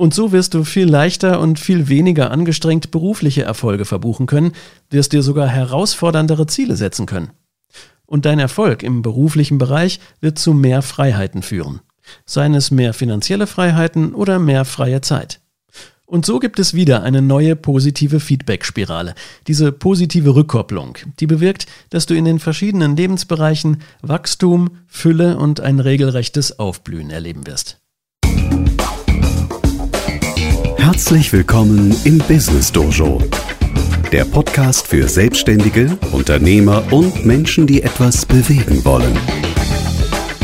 Und so wirst du viel leichter und viel weniger angestrengt berufliche Erfolge verbuchen können, wirst dir sogar herausforderndere Ziele setzen können. Und dein Erfolg im beruflichen Bereich wird zu mehr Freiheiten führen. Seien es mehr finanzielle Freiheiten oder mehr freie Zeit. Und so gibt es wieder eine neue positive Feedback-Spirale, diese positive Rückkopplung, die bewirkt, dass du in den verschiedenen Lebensbereichen Wachstum, Fülle und ein regelrechtes Aufblühen erleben wirst. Herzlich willkommen im Business Dojo, der Podcast für Selbstständige, Unternehmer und Menschen, die etwas bewegen wollen.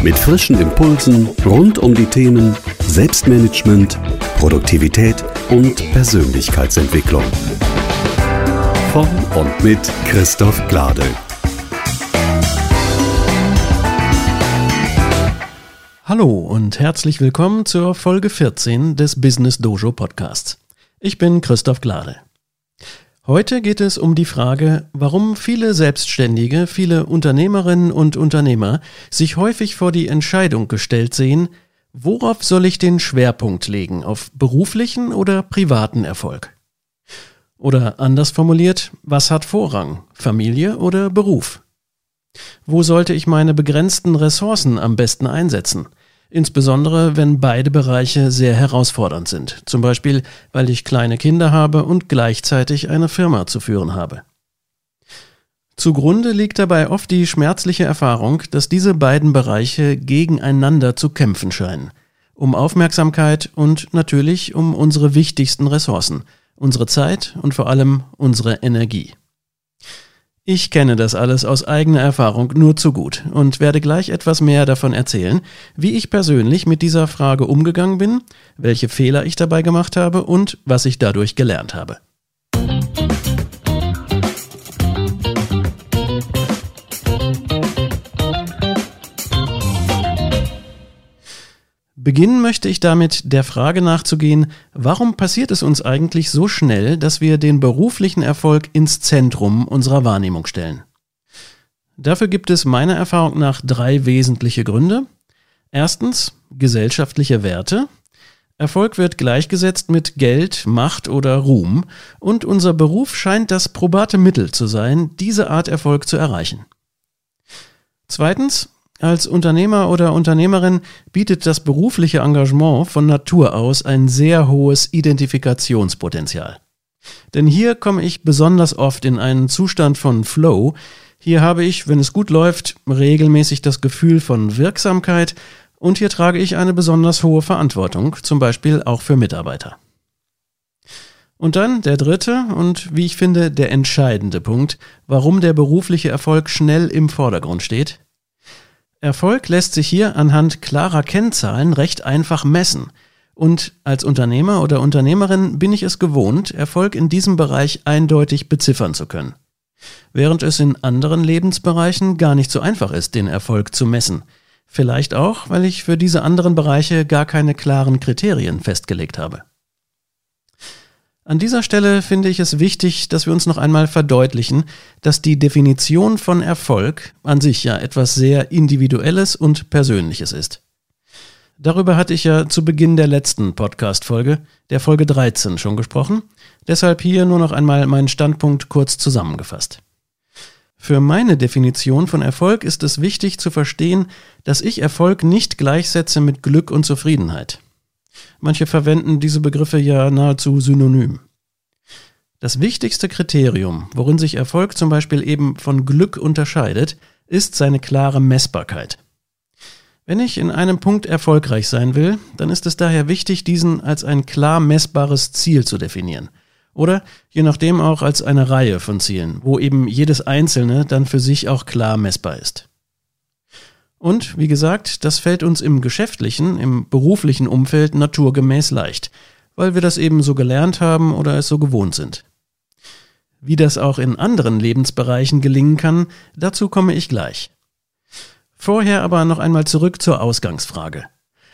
Mit frischen Impulsen rund um die Themen Selbstmanagement, Produktivität und Persönlichkeitsentwicklung. Von und mit Christoph Glade. Hallo und herzlich willkommen zur Folge 14 des Business Dojo Podcasts. Ich bin Christoph Glade. Heute geht es um die Frage, warum viele Selbstständige, viele Unternehmerinnen und Unternehmer sich häufig vor die Entscheidung gestellt sehen, worauf soll ich den Schwerpunkt legen, auf beruflichen oder privaten Erfolg? Oder anders formuliert, was hat Vorrang, Familie oder Beruf? Wo sollte ich meine begrenzten Ressourcen am besten einsetzen? Insbesondere wenn beide Bereiche sehr herausfordernd sind, zum Beispiel weil ich kleine Kinder habe und gleichzeitig eine Firma zu führen habe. Zugrunde liegt dabei oft die schmerzliche Erfahrung, dass diese beiden Bereiche gegeneinander zu kämpfen scheinen, um Aufmerksamkeit und natürlich um unsere wichtigsten Ressourcen, unsere Zeit und vor allem unsere Energie. Ich kenne das alles aus eigener Erfahrung nur zu gut und werde gleich etwas mehr davon erzählen, wie ich persönlich mit dieser Frage umgegangen bin, welche Fehler ich dabei gemacht habe und was ich dadurch gelernt habe. Beginnen möchte ich damit, der Frage nachzugehen, warum passiert es uns eigentlich so schnell, dass wir den beruflichen Erfolg ins Zentrum unserer Wahrnehmung stellen? Dafür gibt es meiner Erfahrung nach drei wesentliche Gründe. Erstens gesellschaftliche Werte. Erfolg wird gleichgesetzt mit Geld, Macht oder Ruhm, und unser Beruf scheint das probate Mittel zu sein, diese Art Erfolg zu erreichen. Zweitens als Unternehmer oder Unternehmerin bietet das berufliche Engagement von Natur aus ein sehr hohes Identifikationspotenzial. Denn hier komme ich besonders oft in einen Zustand von Flow. Hier habe ich, wenn es gut läuft, regelmäßig das Gefühl von Wirksamkeit und hier trage ich eine besonders hohe Verantwortung, zum Beispiel auch für Mitarbeiter. Und dann der dritte und wie ich finde der entscheidende Punkt, warum der berufliche Erfolg schnell im Vordergrund steht. Erfolg lässt sich hier anhand klarer Kennzahlen recht einfach messen. Und als Unternehmer oder Unternehmerin bin ich es gewohnt, Erfolg in diesem Bereich eindeutig beziffern zu können. Während es in anderen Lebensbereichen gar nicht so einfach ist, den Erfolg zu messen. Vielleicht auch, weil ich für diese anderen Bereiche gar keine klaren Kriterien festgelegt habe. An dieser Stelle finde ich es wichtig, dass wir uns noch einmal verdeutlichen, dass die Definition von Erfolg an sich ja etwas sehr Individuelles und Persönliches ist. Darüber hatte ich ja zu Beginn der letzten Podcast-Folge, der Folge 13, schon gesprochen, deshalb hier nur noch einmal meinen Standpunkt kurz zusammengefasst. Für meine Definition von Erfolg ist es wichtig zu verstehen, dass ich Erfolg nicht gleichsetze mit Glück und Zufriedenheit. Manche verwenden diese Begriffe ja nahezu synonym. Das wichtigste Kriterium, worin sich Erfolg zum Beispiel eben von Glück unterscheidet, ist seine klare Messbarkeit. Wenn ich in einem Punkt erfolgreich sein will, dann ist es daher wichtig, diesen als ein klar messbares Ziel zu definieren. Oder je nachdem auch als eine Reihe von Zielen, wo eben jedes einzelne dann für sich auch klar messbar ist. Und wie gesagt, das fällt uns im geschäftlichen, im beruflichen Umfeld naturgemäß leicht, weil wir das eben so gelernt haben oder es so gewohnt sind. Wie das auch in anderen Lebensbereichen gelingen kann, dazu komme ich gleich. Vorher aber noch einmal zurück zur Ausgangsfrage.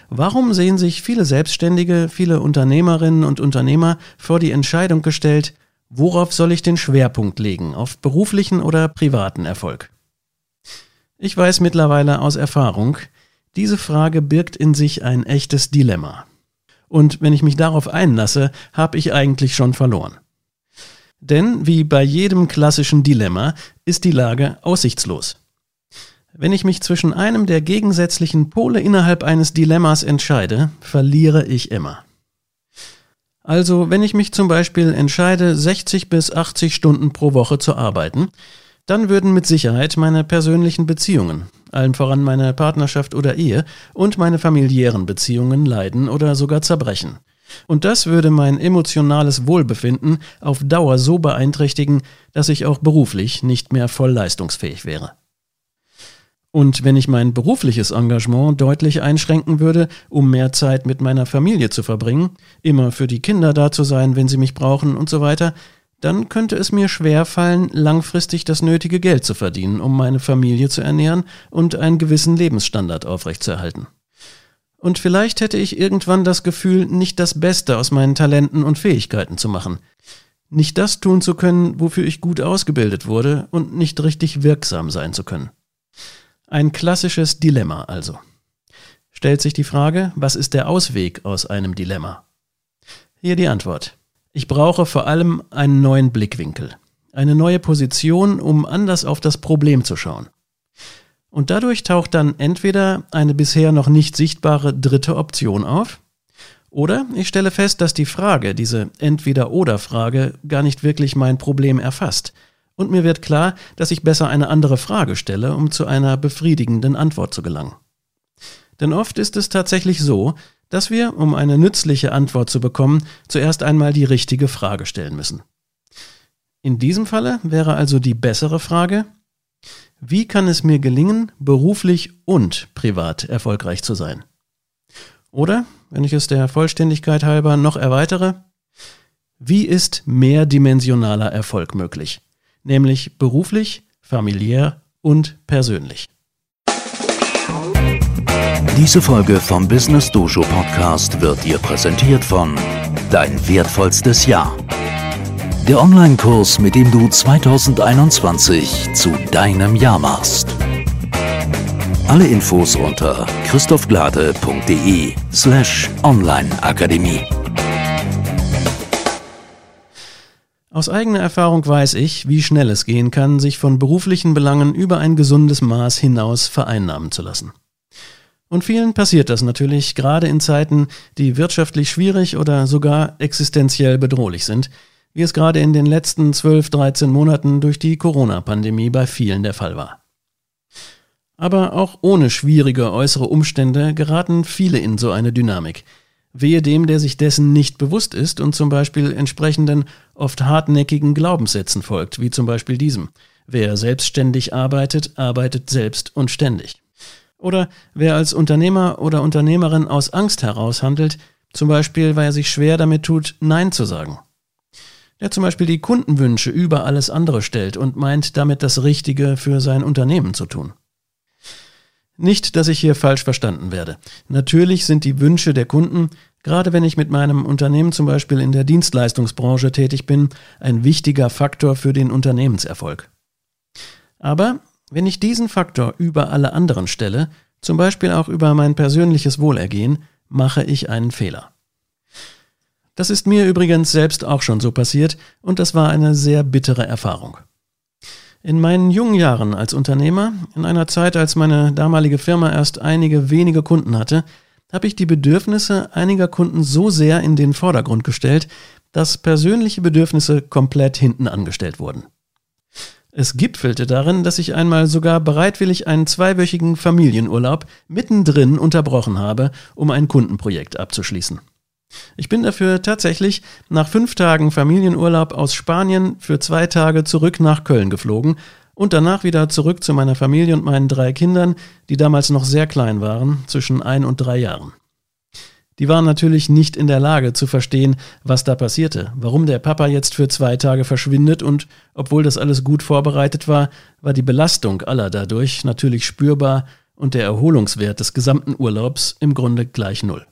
Warum sehen sich viele Selbstständige, viele Unternehmerinnen und Unternehmer vor die Entscheidung gestellt, worauf soll ich den Schwerpunkt legen, auf beruflichen oder privaten Erfolg? Ich weiß mittlerweile aus Erfahrung, diese Frage birgt in sich ein echtes Dilemma. Und wenn ich mich darauf einlasse, habe ich eigentlich schon verloren. Denn wie bei jedem klassischen Dilemma ist die Lage aussichtslos. Wenn ich mich zwischen einem der gegensätzlichen Pole innerhalb eines Dilemmas entscheide, verliere ich immer. Also, wenn ich mich zum Beispiel entscheide, 60 bis 80 Stunden pro Woche zu arbeiten, dann würden mit Sicherheit meine persönlichen Beziehungen, allen voran meine Partnerschaft oder Ehe und meine familiären Beziehungen leiden oder sogar zerbrechen. Und das würde mein emotionales Wohlbefinden auf Dauer so beeinträchtigen, dass ich auch beruflich nicht mehr voll leistungsfähig wäre. Und wenn ich mein berufliches Engagement deutlich einschränken würde, um mehr Zeit mit meiner Familie zu verbringen, immer für die Kinder da zu sein, wenn sie mich brauchen und so weiter, dann könnte es mir schwer fallen, langfristig das nötige Geld zu verdienen, um meine Familie zu ernähren und einen gewissen Lebensstandard aufrechtzuerhalten. Und vielleicht hätte ich irgendwann das Gefühl, nicht das Beste aus meinen Talenten und Fähigkeiten zu machen. Nicht das tun zu können, wofür ich gut ausgebildet wurde und nicht richtig wirksam sein zu können. Ein klassisches Dilemma also. Stellt sich die Frage, was ist der Ausweg aus einem Dilemma? Hier die Antwort. Ich brauche vor allem einen neuen Blickwinkel, eine neue Position, um anders auf das Problem zu schauen. Und dadurch taucht dann entweder eine bisher noch nicht sichtbare dritte Option auf, oder ich stelle fest, dass die Frage, diese Entweder-oder-Frage, gar nicht wirklich mein Problem erfasst. Und mir wird klar, dass ich besser eine andere Frage stelle, um zu einer befriedigenden Antwort zu gelangen. Denn oft ist es tatsächlich so, dass wir, um eine nützliche Antwort zu bekommen, zuerst einmal die richtige Frage stellen müssen. In diesem Falle wäre also die bessere Frage, wie kann es mir gelingen, beruflich und privat erfolgreich zu sein? Oder, wenn ich es der Vollständigkeit halber noch erweitere, wie ist mehrdimensionaler Erfolg möglich? Nämlich beruflich, familiär und persönlich. Diese Folge vom Business Dojo Podcast wird dir präsentiert von Dein wertvollstes Jahr der Online-Kurs, mit dem du 2021 zu deinem Jahr machst. Alle Infos unter christophglade.de slash onlineakademie. Aus eigener Erfahrung weiß ich, wie schnell es gehen kann, sich von beruflichen Belangen über ein gesundes Maß hinaus vereinnahmen zu lassen. Und vielen passiert das natürlich gerade in Zeiten, die wirtschaftlich schwierig oder sogar existenziell bedrohlich sind, wie es gerade in den letzten 12, 13 Monaten durch die Corona-Pandemie bei vielen der Fall war. Aber auch ohne schwierige äußere Umstände geraten viele in so eine Dynamik. Wehe dem, der sich dessen nicht bewusst ist und zum Beispiel entsprechenden, oft hartnäckigen Glaubenssätzen folgt, wie zum Beispiel diesem. Wer selbstständig arbeitet, arbeitet selbst und ständig. Oder wer als Unternehmer oder Unternehmerin aus Angst heraus handelt, zum Beispiel weil er sich schwer damit tut, Nein zu sagen der zum Beispiel die Kundenwünsche über alles andere stellt und meint damit das Richtige für sein Unternehmen zu tun. Nicht, dass ich hier falsch verstanden werde. Natürlich sind die Wünsche der Kunden, gerade wenn ich mit meinem Unternehmen zum Beispiel in der Dienstleistungsbranche tätig bin, ein wichtiger Faktor für den Unternehmenserfolg. Aber wenn ich diesen Faktor über alle anderen stelle, zum Beispiel auch über mein persönliches Wohlergehen, mache ich einen Fehler. Das ist mir übrigens selbst auch schon so passiert und das war eine sehr bittere Erfahrung. In meinen jungen Jahren als Unternehmer, in einer Zeit, als meine damalige Firma erst einige wenige Kunden hatte, habe ich die Bedürfnisse einiger Kunden so sehr in den Vordergrund gestellt, dass persönliche Bedürfnisse komplett hinten angestellt wurden. Es gipfelte darin, dass ich einmal sogar bereitwillig einen zweiwöchigen Familienurlaub mittendrin unterbrochen habe, um ein Kundenprojekt abzuschließen. Ich bin dafür tatsächlich nach fünf Tagen Familienurlaub aus Spanien für zwei Tage zurück nach Köln geflogen und danach wieder zurück zu meiner Familie und meinen drei Kindern, die damals noch sehr klein waren, zwischen ein und drei Jahren. Die waren natürlich nicht in der Lage zu verstehen, was da passierte, warum der Papa jetzt für zwei Tage verschwindet und obwohl das alles gut vorbereitet war, war die Belastung aller dadurch natürlich spürbar und der Erholungswert des gesamten Urlaubs im Grunde gleich null.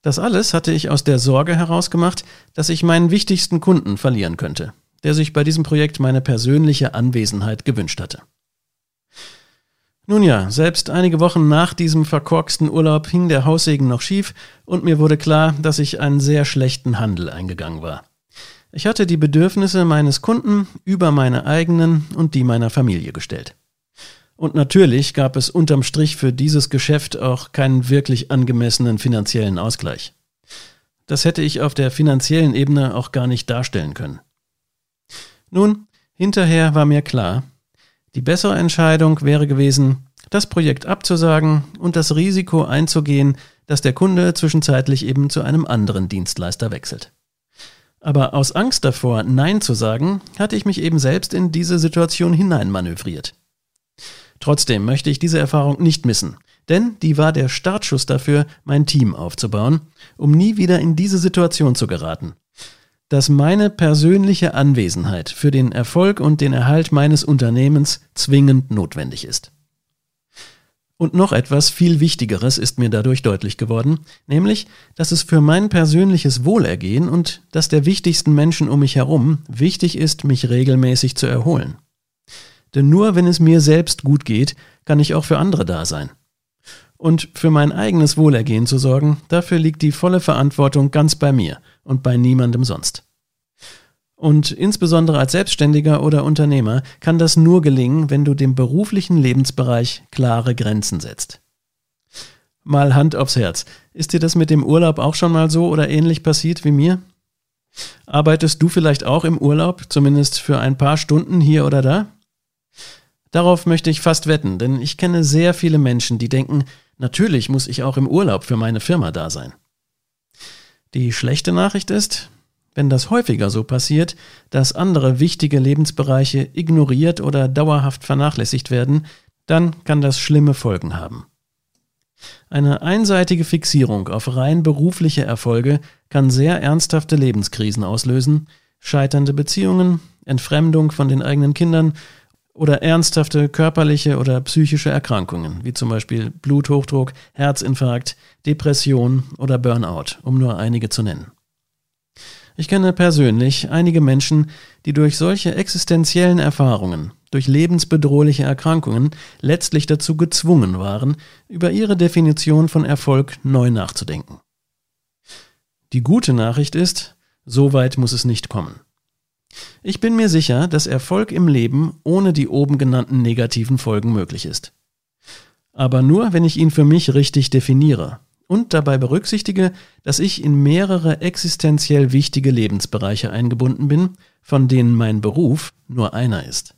Das alles hatte ich aus der Sorge herausgemacht, dass ich meinen wichtigsten Kunden verlieren könnte, der sich bei diesem Projekt meine persönliche Anwesenheit gewünscht hatte. Nun ja, selbst einige Wochen nach diesem verkorksten Urlaub hing der Haussegen noch schief und mir wurde klar, dass ich einen sehr schlechten Handel eingegangen war. Ich hatte die Bedürfnisse meines Kunden über meine eigenen und die meiner Familie gestellt. Und natürlich gab es unterm Strich für dieses Geschäft auch keinen wirklich angemessenen finanziellen Ausgleich. Das hätte ich auf der finanziellen Ebene auch gar nicht darstellen können. Nun, hinterher war mir klar, die bessere Entscheidung wäre gewesen, das Projekt abzusagen und das Risiko einzugehen, dass der Kunde zwischenzeitlich eben zu einem anderen Dienstleister wechselt. Aber aus Angst davor, Nein zu sagen, hatte ich mich eben selbst in diese Situation hineinmanövriert. Trotzdem möchte ich diese Erfahrung nicht missen, denn die war der Startschuss dafür, mein Team aufzubauen, um nie wieder in diese Situation zu geraten dass meine persönliche Anwesenheit für den Erfolg und den Erhalt meines Unternehmens zwingend notwendig ist. Und noch etwas viel Wichtigeres ist mir dadurch deutlich geworden, nämlich, dass es für mein persönliches Wohlergehen und das der wichtigsten Menschen um mich herum wichtig ist, mich regelmäßig zu erholen. Denn nur wenn es mir selbst gut geht, kann ich auch für andere da sein. Und für mein eigenes Wohlergehen zu sorgen, dafür liegt die volle Verantwortung ganz bei mir – und bei niemandem sonst. Und insbesondere als Selbstständiger oder Unternehmer kann das nur gelingen, wenn du dem beruflichen Lebensbereich klare Grenzen setzt. Mal Hand aufs Herz. Ist dir das mit dem Urlaub auch schon mal so oder ähnlich passiert wie mir? Arbeitest du vielleicht auch im Urlaub, zumindest für ein paar Stunden hier oder da? Darauf möchte ich fast wetten, denn ich kenne sehr viele Menschen, die denken, natürlich muss ich auch im Urlaub für meine Firma da sein. Die schlechte Nachricht ist, wenn das häufiger so passiert, dass andere wichtige Lebensbereiche ignoriert oder dauerhaft vernachlässigt werden, dann kann das schlimme Folgen haben. Eine einseitige Fixierung auf rein berufliche Erfolge kann sehr ernsthafte Lebenskrisen auslösen, scheiternde Beziehungen, Entfremdung von den eigenen Kindern oder ernsthafte körperliche oder psychische Erkrankungen, wie zum Beispiel Bluthochdruck, Herzinfarkt, Depression oder Burnout, um nur einige zu nennen. Ich kenne persönlich einige Menschen, die durch solche existenziellen Erfahrungen, durch lebensbedrohliche Erkrankungen letztlich dazu gezwungen waren, über ihre Definition von Erfolg neu nachzudenken. Die gute Nachricht ist, so weit muss es nicht kommen. Ich bin mir sicher, dass Erfolg im Leben ohne die oben genannten negativen Folgen möglich ist. Aber nur, wenn ich ihn für mich richtig definiere und dabei berücksichtige, dass ich in mehrere existenziell wichtige Lebensbereiche eingebunden bin, von denen mein Beruf nur einer ist.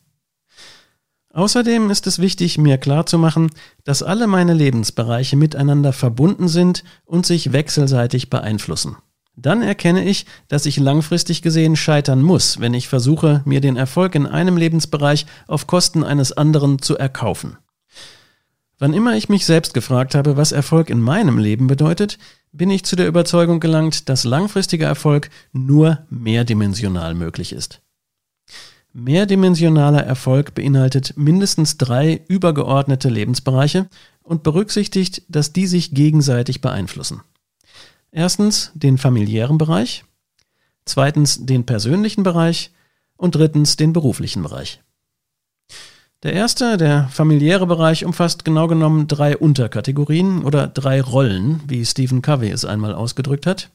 Außerdem ist es wichtig, mir klarzumachen, dass alle meine Lebensbereiche miteinander verbunden sind und sich wechselseitig beeinflussen. Dann erkenne ich, dass ich langfristig gesehen scheitern muss, wenn ich versuche, mir den Erfolg in einem Lebensbereich auf Kosten eines anderen zu erkaufen. Wann immer ich mich selbst gefragt habe, was Erfolg in meinem Leben bedeutet, bin ich zu der Überzeugung gelangt, dass langfristiger Erfolg nur mehrdimensional möglich ist. Mehrdimensionaler Erfolg beinhaltet mindestens drei übergeordnete Lebensbereiche und berücksichtigt, dass die sich gegenseitig beeinflussen. Erstens den familiären Bereich, zweitens den persönlichen Bereich und drittens den beruflichen Bereich. Der erste, der familiäre Bereich, umfasst genau genommen drei Unterkategorien oder drei Rollen, wie Stephen Covey es einmal ausgedrückt hat.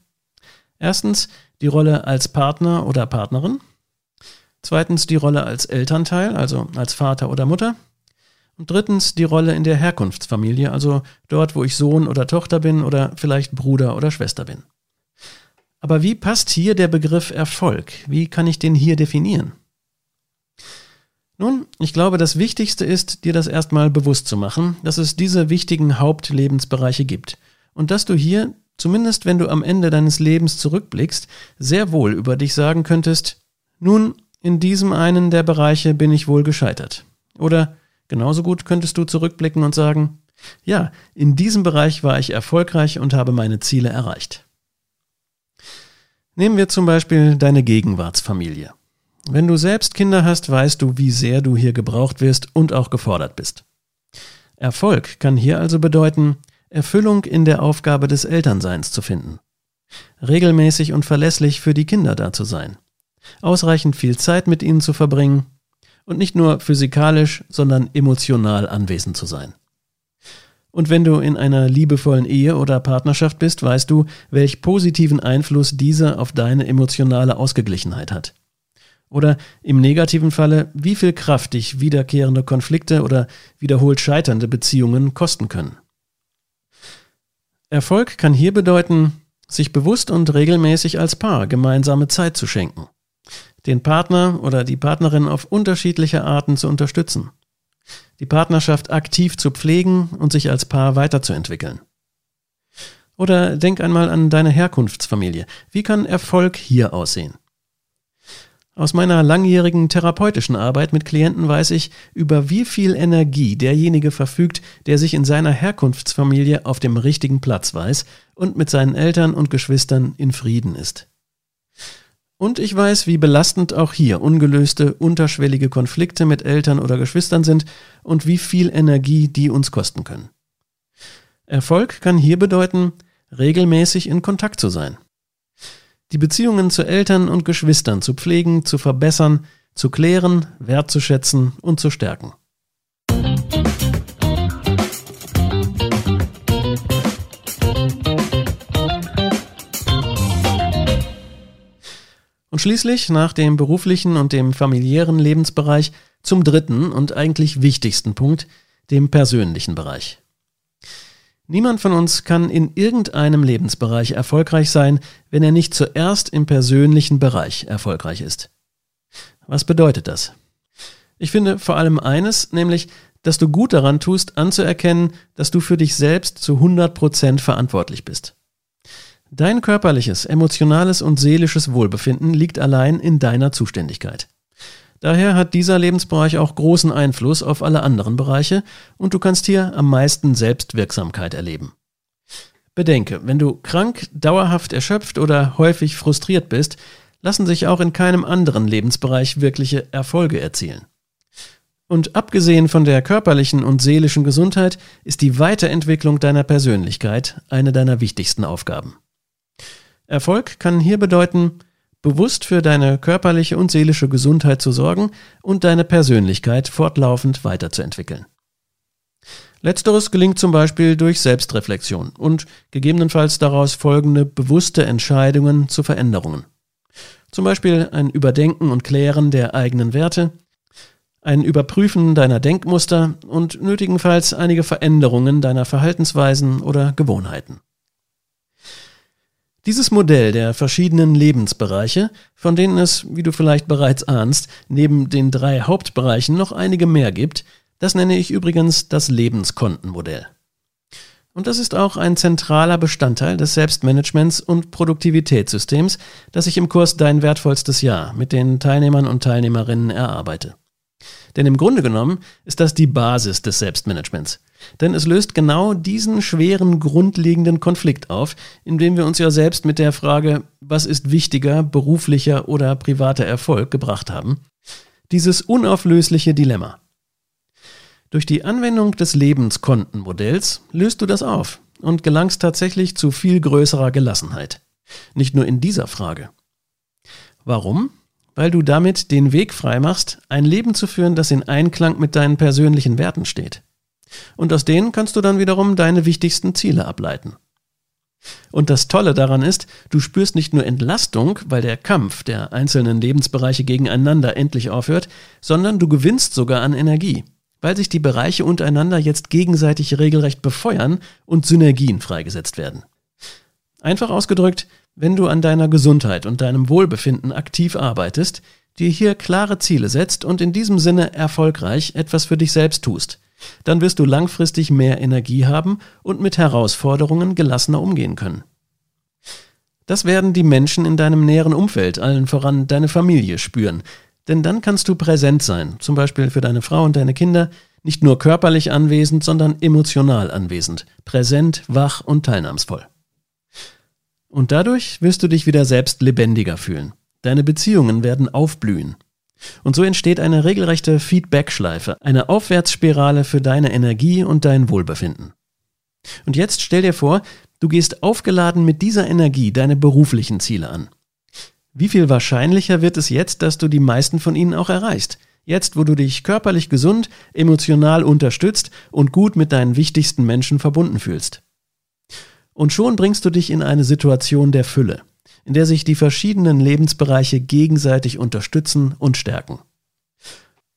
Erstens die Rolle als Partner oder Partnerin. Zweitens die Rolle als Elternteil, also als Vater oder Mutter. Und drittens die Rolle in der Herkunftsfamilie, also dort, wo ich Sohn oder Tochter bin oder vielleicht Bruder oder Schwester bin. Aber wie passt hier der Begriff Erfolg? Wie kann ich den hier definieren? Nun, ich glaube, das Wichtigste ist, dir das erstmal bewusst zu machen, dass es diese wichtigen Hauptlebensbereiche gibt und dass du hier, zumindest wenn du am Ende deines Lebens zurückblickst, sehr wohl über dich sagen könntest, nun, in diesem einen der Bereiche bin ich wohl gescheitert. Oder Genauso gut könntest du zurückblicken und sagen, ja, in diesem Bereich war ich erfolgreich und habe meine Ziele erreicht. Nehmen wir zum Beispiel deine Gegenwartsfamilie. Wenn du selbst Kinder hast, weißt du, wie sehr du hier gebraucht wirst und auch gefordert bist. Erfolg kann hier also bedeuten, Erfüllung in der Aufgabe des Elternseins zu finden. Regelmäßig und verlässlich für die Kinder da zu sein. Ausreichend viel Zeit mit ihnen zu verbringen und nicht nur physikalisch, sondern emotional anwesend zu sein. Und wenn du in einer liebevollen Ehe oder Partnerschaft bist, weißt du, welch positiven Einfluss diese auf deine emotionale Ausgeglichenheit hat. Oder im negativen Falle, wie viel Kraft dich wiederkehrende Konflikte oder wiederholt scheiternde Beziehungen kosten können. Erfolg kann hier bedeuten, sich bewusst und regelmäßig als Paar gemeinsame Zeit zu schenken, den Partner oder die Partnerin auf unterschiedliche Arten zu unterstützen, die Partnerschaft aktiv zu pflegen und sich als Paar weiterzuentwickeln. Oder denk einmal an deine Herkunftsfamilie. Wie kann Erfolg hier aussehen? Aus meiner langjährigen therapeutischen Arbeit mit Klienten weiß ich, über wie viel Energie derjenige verfügt, der sich in seiner Herkunftsfamilie auf dem richtigen Platz weiß und mit seinen Eltern und Geschwistern in Frieden ist. Und ich weiß, wie belastend auch hier ungelöste, unterschwellige Konflikte mit Eltern oder Geschwistern sind und wie viel Energie die uns kosten können. Erfolg kann hier bedeuten, regelmäßig in Kontakt zu sein die Beziehungen zu Eltern und Geschwistern zu pflegen, zu verbessern, zu klären, wertzuschätzen und zu stärken. Und schließlich nach dem beruflichen und dem familiären Lebensbereich zum dritten und eigentlich wichtigsten Punkt, dem persönlichen Bereich. Niemand von uns kann in irgendeinem Lebensbereich erfolgreich sein, wenn er nicht zuerst im persönlichen Bereich erfolgreich ist. Was bedeutet das? Ich finde vor allem eines, nämlich, dass du gut daran tust, anzuerkennen, dass du für dich selbst zu 100 Prozent verantwortlich bist. Dein körperliches, emotionales und seelisches Wohlbefinden liegt allein in deiner Zuständigkeit. Daher hat dieser Lebensbereich auch großen Einfluss auf alle anderen Bereiche und du kannst hier am meisten Selbstwirksamkeit erleben. Bedenke, wenn du krank, dauerhaft erschöpft oder häufig frustriert bist, lassen sich auch in keinem anderen Lebensbereich wirkliche Erfolge erzielen. Und abgesehen von der körperlichen und seelischen Gesundheit ist die Weiterentwicklung deiner Persönlichkeit eine deiner wichtigsten Aufgaben. Erfolg kann hier bedeuten, bewusst für deine körperliche und seelische Gesundheit zu sorgen und deine Persönlichkeit fortlaufend weiterzuentwickeln. Letzteres gelingt zum Beispiel durch Selbstreflexion und gegebenenfalls daraus folgende bewusste Entscheidungen zu Veränderungen. Zum Beispiel ein Überdenken und Klären der eigenen Werte, ein Überprüfen deiner Denkmuster und nötigenfalls einige Veränderungen deiner Verhaltensweisen oder Gewohnheiten. Dieses Modell der verschiedenen Lebensbereiche, von denen es, wie du vielleicht bereits ahnst, neben den drei Hauptbereichen noch einige mehr gibt, das nenne ich übrigens das Lebenskontenmodell. Und das ist auch ein zentraler Bestandteil des Selbstmanagements und Produktivitätssystems, das ich im Kurs Dein wertvollstes Jahr mit den Teilnehmern und Teilnehmerinnen erarbeite. Denn im Grunde genommen ist das die Basis des Selbstmanagements. Denn es löst genau diesen schweren grundlegenden Konflikt auf, indem wir uns ja selbst mit der Frage, was ist wichtiger, beruflicher oder privater Erfolg gebracht haben. Dieses unauflösliche Dilemma. Durch die Anwendung des Lebenskontenmodells löst du das auf und gelangst tatsächlich zu viel größerer Gelassenheit. Nicht nur in dieser Frage. Warum? Weil du damit den Weg freimachst, ein Leben zu führen, das in Einklang mit deinen persönlichen Werten steht. Und aus denen kannst du dann wiederum deine wichtigsten Ziele ableiten. Und das Tolle daran ist, du spürst nicht nur Entlastung, weil der Kampf der einzelnen Lebensbereiche gegeneinander endlich aufhört, sondern du gewinnst sogar an Energie, weil sich die Bereiche untereinander jetzt gegenseitig regelrecht befeuern und Synergien freigesetzt werden. Einfach ausgedrückt, wenn du an deiner Gesundheit und deinem Wohlbefinden aktiv arbeitest, dir hier klare Ziele setzt und in diesem Sinne erfolgreich etwas für dich selbst tust, dann wirst du langfristig mehr Energie haben und mit Herausforderungen gelassener umgehen können. Das werden die Menschen in deinem näheren Umfeld, allen voran deine Familie, spüren. Denn dann kannst du präsent sein, zum Beispiel für deine Frau und deine Kinder, nicht nur körperlich anwesend, sondern emotional anwesend, präsent, wach und teilnahmsvoll. Und dadurch wirst du dich wieder selbst lebendiger fühlen. Deine Beziehungen werden aufblühen. Und so entsteht eine regelrechte Feedback-Schleife, eine Aufwärtsspirale für deine Energie und dein Wohlbefinden. Und jetzt stell dir vor, du gehst aufgeladen mit dieser Energie deine beruflichen Ziele an. Wie viel wahrscheinlicher wird es jetzt, dass du die meisten von ihnen auch erreichst? Jetzt, wo du dich körperlich gesund, emotional unterstützt und gut mit deinen wichtigsten Menschen verbunden fühlst. Und schon bringst du dich in eine Situation der Fülle, in der sich die verschiedenen Lebensbereiche gegenseitig unterstützen und stärken.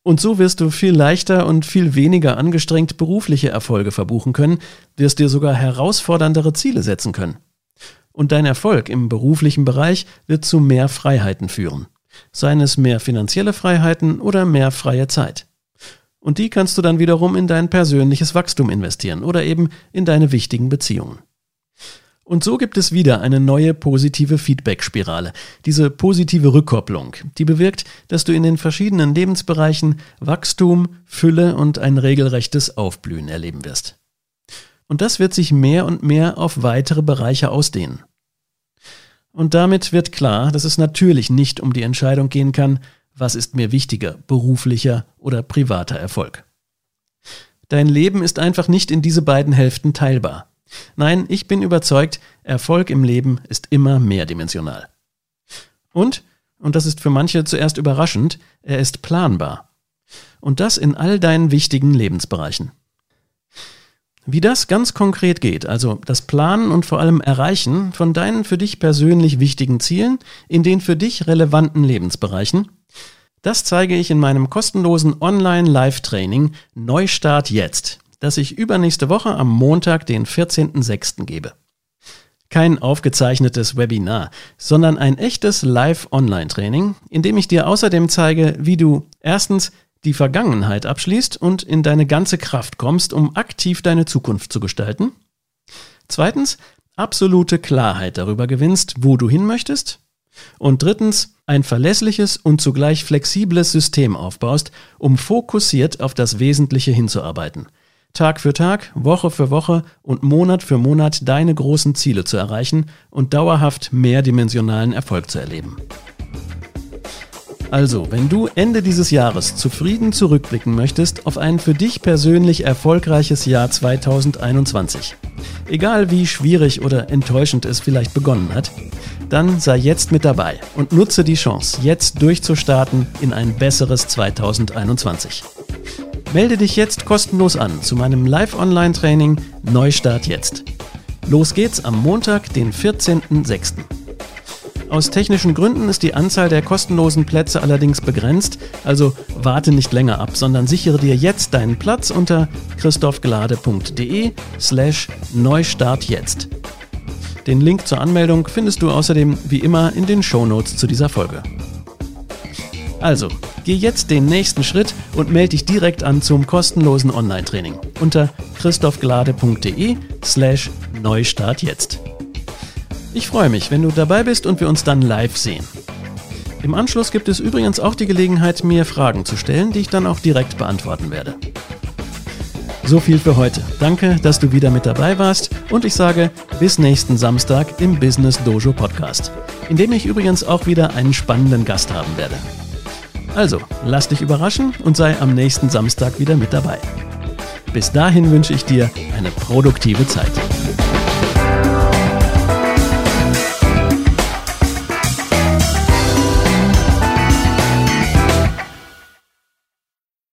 Und so wirst du viel leichter und viel weniger angestrengt berufliche Erfolge verbuchen können, wirst dir sogar herausforderndere Ziele setzen können. Und dein Erfolg im beruflichen Bereich wird zu mehr Freiheiten führen seien es mehr finanzielle Freiheiten oder mehr freie Zeit. Und die kannst du dann wiederum in dein persönliches Wachstum investieren oder eben in deine wichtigen Beziehungen. Und so gibt es wieder eine neue positive Feedback-Spirale, diese positive Rückkopplung, die bewirkt, dass du in den verschiedenen Lebensbereichen Wachstum, Fülle und ein regelrechtes Aufblühen erleben wirst. Und das wird sich mehr und mehr auf weitere Bereiche ausdehnen. Und damit wird klar, dass es natürlich nicht um die Entscheidung gehen kann, was ist mir wichtiger, beruflicher oder privater Erfolg. Dein Leben ist einfach nicht in diese beiden Hälften teilbar. Nein, ich bin überzeugt, Erfolg im Leben ist immer mehrdimensional. Und, und das ist für manche zuerst überraschend, er ist planbar. Und das in all deinen wichtigen Lebensbereichen. Wie das ganz konkret geht, also das Planen und vor allem Erreichen von deinen für dich persönlich wichtigen Zielen in den für dich relevanten Lebensbereichen, das zeige ich in meinem kostenlosen Online-Live-Training Neustart jetzt, das ich übernächste Woche am Montag, den 14.06. gebe. Kein aufgezeichnetes Webinar, sondern ein echtes Live-Online-Training, in dem ich dir außerdem zeige, wie du erstens die Vergangenheit abschließt und in deine ganze Kraft kommst, um aktiv deine Zukunft zu gestalten. Zweitens, absolute Klarheit darüber gewinnst, wo du hin möchtest. Und drittens, ein verlässliches und zugleich flexibles System aufbaust, um fokussiert auf das Wesentliche hinzuarbeiten. Tag für Tag, Woche für Woche und Monat für Monat deine großen Ziele zu erreichen und dauerhaft mehrdimensionalen Erfolg zu erleben. Also, wenn du Ende dieses Jahres zufrieden zurückblicken möchtest auf ein für dich persönlich erfolgreiches Jahr 2021, egal wie schwierig oder enttäuschend es vielleicht begonnen hat, dann sei jetzt mit dabei und nutze die Chance, jetzt durchzustarten in ein besseres 2021. Melde dich jetzt kostenlos an zu meinem Live-Online-Training Neustart jetzt. Los geht's am Montag, den 14.06. Aus technischen Gründen ist die Anzahl der kostenlosen Plätze allerdings begrenzt, also warte nicht länger ab, sondern sichere dir jetzt deinen Platz unter christophglade.de slash Neustart jetzt. Den Link zur Anmeldung findest du außerdem wie immer in den Shownotes zu dieser Folge. Also, geh jetzt den nächsten Schritt und melde dich direkt an zum kostenlosen Online-Training unter christophglade.de slash Neustart jetzt. Ich freue mich, wenn du dabei bist und wir uns dann live sehen. Im Anschluss gibt es übrigens auch die Gelegenheit, mir Fragen zu stellen, die ich dann auch direkt beantworten werde. So viel für heute. Danke, dass du wieder mit dabei warst und ich sage bis nächsten Samstag im Business Dojo Podcast, in dem ich übrigens auch wieder einen spannenden Gast haben werde. Also, lass dich überraschen und sei am nächsten Samstag wieder mit dabei. Bis dahin wünsche ich dir eine produktive Zeit.